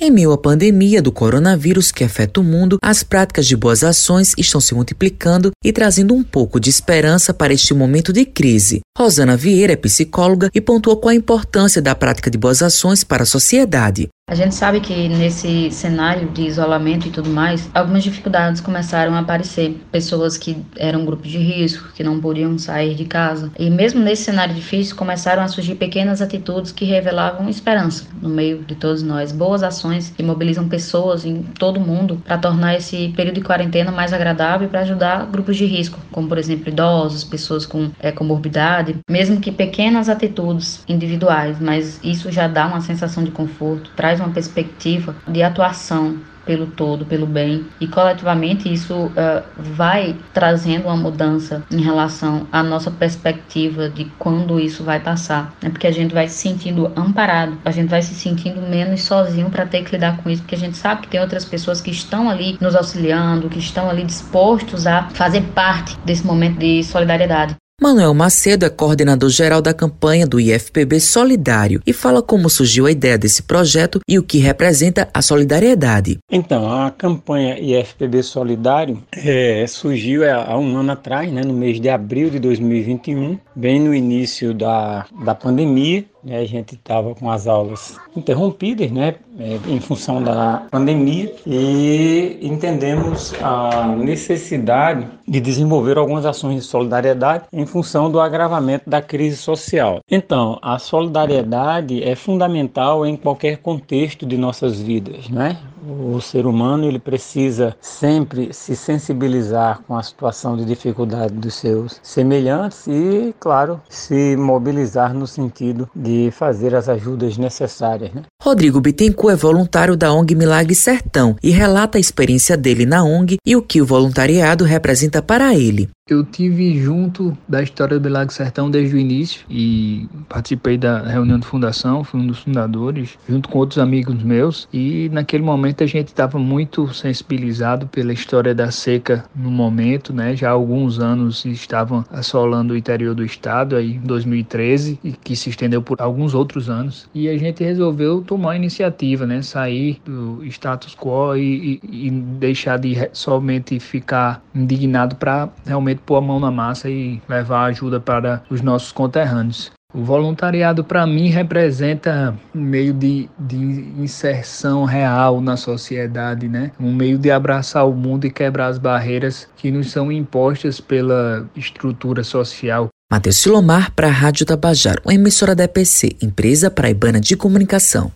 Em meio à pandemia do coronavírus que afeta o mundo, as práticas de boas ações estão se multiplicando e trazendo um pouco de esperança para este momento de crise. Rosana Vieira é psicóloga e pontuou qual a importância da prática de boas ações para a sociedade. A gente sabe que nesse cenário de isolamento e tudo mais, algumas dificuldades começaram a aparecer. Pessoas que eram grupos de risco, que não podiam sair de casa. E mesmo nesse cenário difícil, começaram a surgir pequenas atitudes que revelavam esperança no meio de todos nós. Boas ações que mobilizam pessoas em todo o mundo para tornar esse período de quarentena mais agradável e para ajudar grupos de risco, como por exemplo idosos, pessoas com é, comorbidade. Mesmo que pequenas atitudes individuais, mas isso já dá uma sensação de conforto, traz traz uma perspectiva de atuação pelo todo, pelo bem, e coletivamente isso uh, vai trazendo uma mudança em relação à nossa perspectiva de quando isso vai passar, né? porque a gente vai se sentindo amparado, a gente vai se sentindo menos sozinho para ter que lidar com isso, porque a gente sabe que tem outras pessoas que estão ali nos auxiliando, que estão ali dispostos a fazer parte desse momento de solidariedade. Manuel Macedo é coordenador geral da campanha do IFPB Solidário e fala como surgiu a ideia desse projeto e o que representa a solidariedade. Então, a campanha IFPB Solidário é, surgiu há um ano atrás, né, no mês de abril de 2021, bem no início da, da pandemia. A gente estava com as aulas interrompidas, né, é, em função da pandemia, e entendemos a necessidade de desenvolver algumas ações de solidariedade em função do agravamento da crise social. Então, a solidariedade é fundamental em qualquer contexto de nossas vidas, né? O ser humano ele precisa sempre se sensibilizar com a situação de dificuldade dos seus semelhantes e, claro, se mobilizar no sentido de fazer as ajudas necessárias. Né? Rodrigo Bittencourt é voluntário da ONG Milagre Sertão e relata a experiência dele na ONG e o que o voluntariado representa para ele. Eu tive junto da história do Milagre Sertão desde o início e participei da reunião de fundação, fui um dos fundadores, junto com outros amigos meus. E naquele momento a gente estava muito sensibilizado pela história da seca no momento, né? Já há alguns anos estavam assolando o interior do estado, aí em 2013, e que se estendeu por alguns outros anos. E a gente resolveu tomar a iniciativa, né? Sair do status quo e, e, e deixar de somente ficar indignado para realmente pôr a mão na massa e levar ajuda para os nossos conterrâneos. O voluntariado, para mim, representa um meio de, de inserção real na sociedade, né? Um meio de abraçar o mundo e quebrar as barreiras que nos são impostas pela estrutura social. Matheus Silomar para a Rádio Tabajaro, uma emissora da EPC, Empresa Paraibana de Comunicação.